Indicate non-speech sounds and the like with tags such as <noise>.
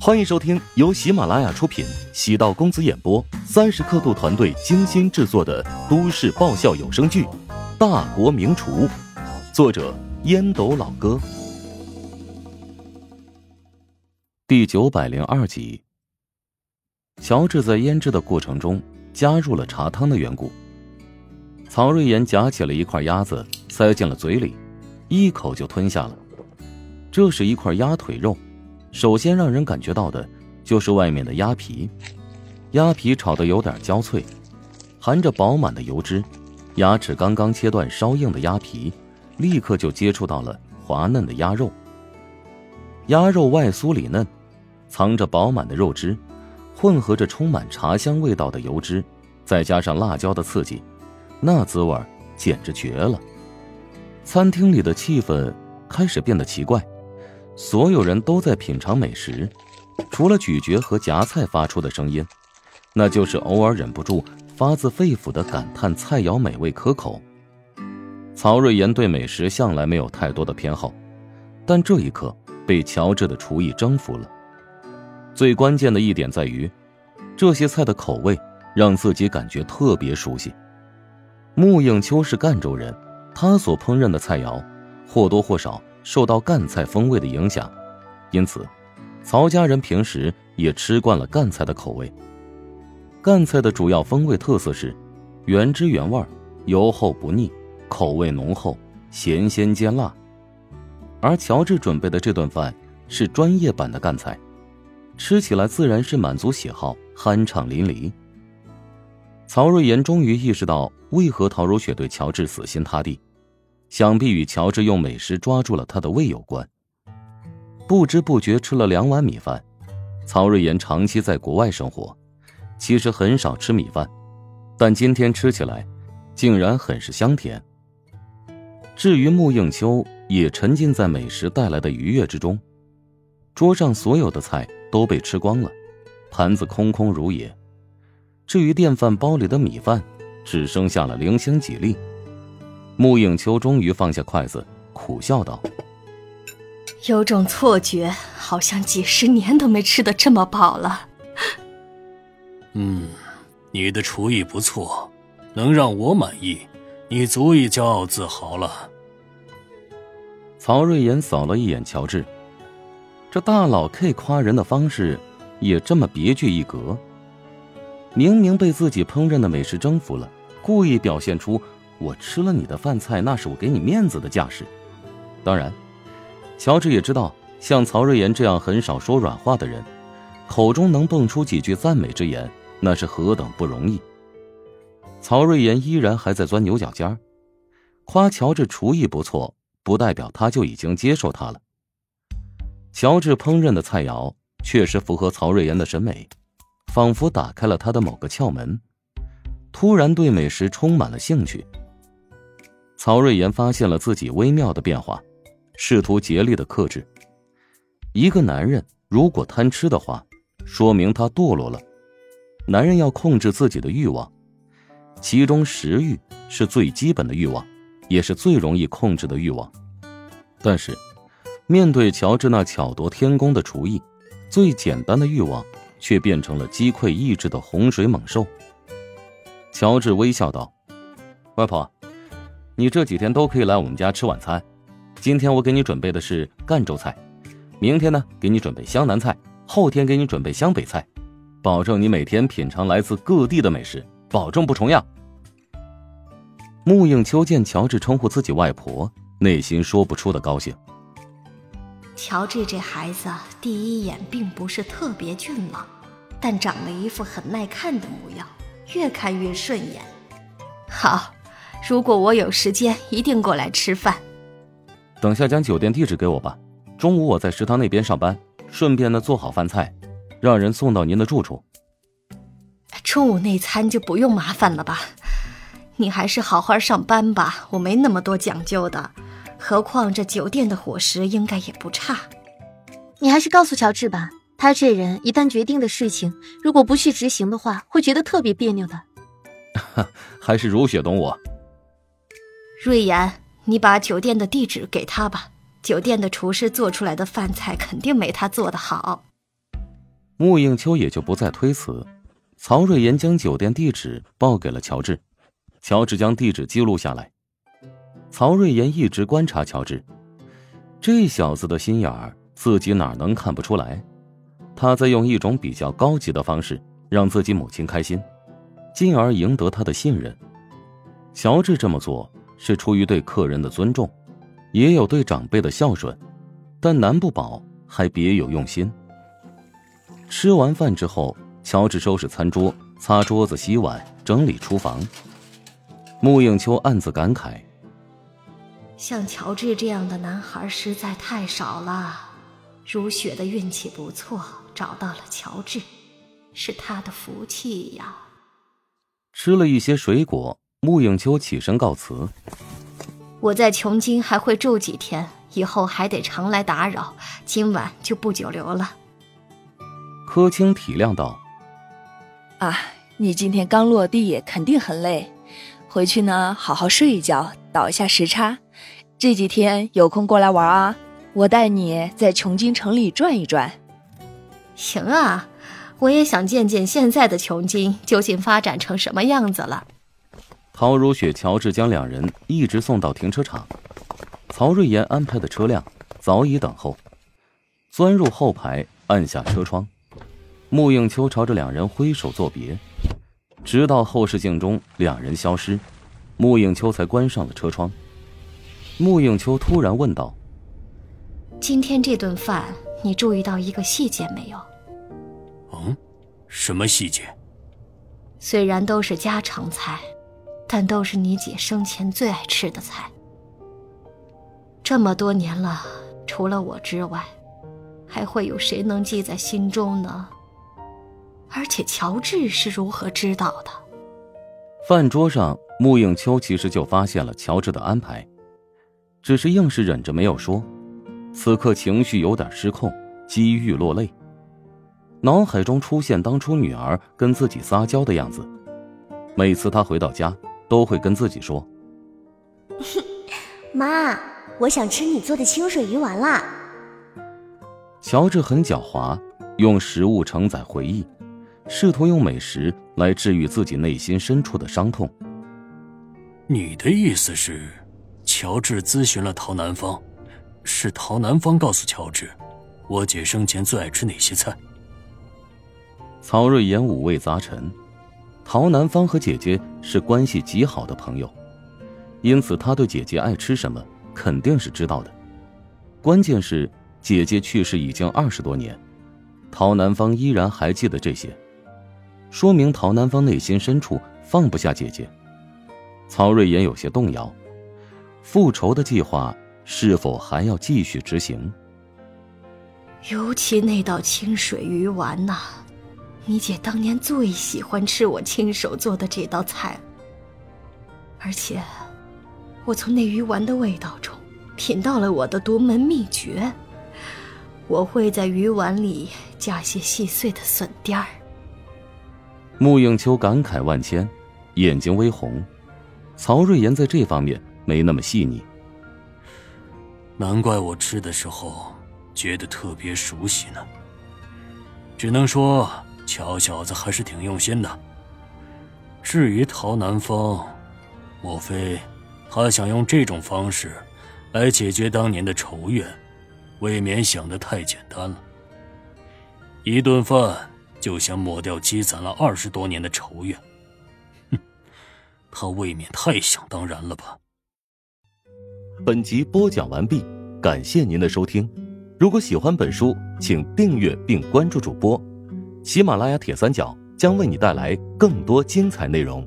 欢迎收听由喜马拉雅出品、喜道公子演播、三十刻度团队精心制作的都市爆笑有声剧《大国名厨》，作者烟斗老哥，第九百零二集。乔治在腌制的过程中加入了茶汤的缘故。曹瑞妍夹起了一块鸭子，塞进了嘴里，一口就吞下了。这是一块鸭腿肉。首先让人感觉到的，就是外面的鸭皮，鸭皮炒的有点焦脆，含着饱满的油脂，牙齿刚刚切断稍硬的鸭皮，立刻就接触到了滑嫩的鸭肉。鸭肉外酥里嫩，藏着饱满的肉汁，混合着充满茶香味道的油脂，再加上辣椒的刺激，那滋味简直绝了。餐厅里的气氛开始变得奇怪。所有人都在品尝美食，除了咀嚼和夹菜发出的声音，那就是偶尔忍不住发自肺腑的感叹菜肴美味可口。曹瑞妍对美食向来没有太多的偏好，但这一刻被乔治的厨艺征服了。最关键的一点在于，这些菜的口味让自己感觉特别熟悉。穆应秋是赣州人，他所烹饪的菜肴或多或少。受到赣菜风味的影响，因此，曹家人平时也吃惯了赣菜的口味。赣菜的主要风味特色是原汁原味、油厚不腻、口味浓厚、咸鲜兼辣。而乔治准备的这顿饭是专业版的赣菜，吃起来自然是满足喜好、酣畅淋漓。曹瑞妍终于意识到为何陶如雪对乔治死心塌地。想必与乔治用美食抓住了他的胃有关。不知不觉吃了两碗米饭。曹瑞妍长期在国外生活，其实很少吃米饭，但今天吃起来，竟然很是香甜。至于穆应秋，也沉浸在美食带来的愉悦之中。桌上所有的菜都被吃光了，盘子空空如也。至于电饭煲里的米饭，只剩下了零星几粒。穆影秋终于放下筷子，苦笑道：“有种错觉，好像几十年都没吃的这么饱了。”“嗯，你的厨艺不错，能让我满意，你足以骄傲自豪了。”曹瑞妍扫了一眼乔治，这大佬 K 夸人的方式也这么别具一格。明明被自己烹饪的美食征服了，故意表现出。我吃了你的饭菜，那是我给你面子的架势。当然，乔治也知道，像曹瑞妍这样很少说软话的人，口中能蹦出几句赞美之言，那是何等不容易。曹瑞妍依然还在钻牛角尖儿夸乔治厨艺不错，不代表他就已经接受他了。乔治烹饪的菜肴确实符合曹瑞妍的审美，仿佛打开了他的某个窍门，突然对美食充满了兴趣。曹瑞妍发现了自己微妙的变化，试图竭力的克制。一个男人如果贪吃的话，说明他堕落了。男人要控制自己的欲望，其中食欲是最基本的欲望，也是最容易控制的欲望。但是，面对乔治那巧夺天工的厨艺，最简单的欲望却变成了击溃意志的洪水猛兽。乔治微笑道：“外婆。”你这几天都可以来我们家吃晚餐。今天我给你准备的是赣州菜，明天呢给你准备湘南菜，后天给你准备湘北菜，保证你每天品尝来自各地的美食，保证不重样。穆应秋见乔治称呼自己外婆，内心说不出的高兴。乔治这孩子第一眼并不是特别俊朗，但长了一副很耐看的模样，越看越顺眼。<laughs> 好。如果我有时间，一定过来吃饭。等下将酒店地址给我吧。中午我在食堂那边上班，顺便呢做好饭菜，让人送到您的住处。中午那餐就不用麻烦了吧？你还是好好上班吧，我没那么多讲究的。何况这酒店的伙食应该也不差。你还是告诉乔治吧，他这人一旦决定的事情，如果不去执行的话，会觉得特别别扭的。<laughs> 还是如雪懂我。瑞妍，你把酒店的地址给他吧。酒店的厨师做出来的饭菜肯定没他做的好。穆应秋也就不再推辞。曹瑞妍将酒店地址报给了乔治，乔治将地址记录下来。曹瑞妍一直观察乔治，这小子的心眼儿，自己哪能看不出来？他在用一种比较高级的方式让自己母亲开心，进而赢得他的信任。乔治这么做是出于对客人的尊重，也有对长辈的孝顺，但难不保还别有用心。吃完饭之后。乔治收拾餐桌，擦桌子、洗碗、整理厨房。穆应秋暗自感慨：像乔治这样的男孩实在太少了。如雪的运气不错，找到了乔治，是他的福气呀。吃了一些水果，穆应秋起身告辞：“我在琼京还会住几天，以后还得常来打扰，今晚就不久留了。”柯青体谅道。啊，你今天刚落地，肯定很累，回去呢好好睡一觉，倒一下时差。这几天有空过来玩啊，我带你在琼京城里转一转。行啊，我也想见见现在的琼京究竟发展成什么样子了。陶如雪、乔治将两人一直送到停车场，曹瑞妍安排的车辆早已等候，钻入后排，按下车窗。穆应秋朝着两人挥手作别，直到后视镜中两人消失，穆应秋才关上了车窗。穆应秋突然问道：“今天这顿饭，你注意到一个细节没有？”“嗯，什么细节？”“虽然都是家常菜，但都是你姐生前最爱吃的菜。这么多年了，除了我之外，还会有谁能记在心中呢？”而且乔治是如何知道的？饭桌上，穆应秋其实就发现了乔治的安排，只是硬是忍着没有说。此刻情绪有点失控，几欲落泪，脑海中出现当初女儿跟自己撒娇的样子。每次他回到家，都会跟自己说：“ <laughs> 妈，我想吃你做的清水鱼丸啦。”乔治很狡猾，用食物承载回忆。试图用美食来治愈自己内心深处的伤痛。你的意思是，乔治咨询了陶南方，是陶南方告诉乔治，我姐生前最爱吃哪些菜？曹瑞妍五味杂陈。陶南方和姐姐是关系极好的朋友，因此他对姐姐爱吃什么肯定是知道的。关键是姐姐去世已经二十多年，陶南方依然还记得这些。说明陶南方内心深处放不下姐姐，曹瑞妍有些动摇，复仇的计划是否还要继续执行？尤其那道清水鱼丸呐，你姐当年最喜欢吃我亲手做的这道菜，而且，我从那鱼丸的味道中品到了我的独门秘诀，我会在鱼丸里加些细碎的笋丁儿。穆应秋感慨万千，眼睛微红。曹瑞妍在这方面没那么细腻，难怪我吃的时候觉得特别熟悉呢。只能说乔小子还是挺用心的。至于陶南风，莫非他想用这种方式来解决当年的仇怨？未免想的太简单了。一顿饭。就想抹掉积攒了二十多年的仇怨，哼，他未免太想当然了吧？本集播讲完毕，感谢您的收听。如果喜欢本书，请订阅并关注主播。喜马拉雅铁三角将为你带来更多精彩内容。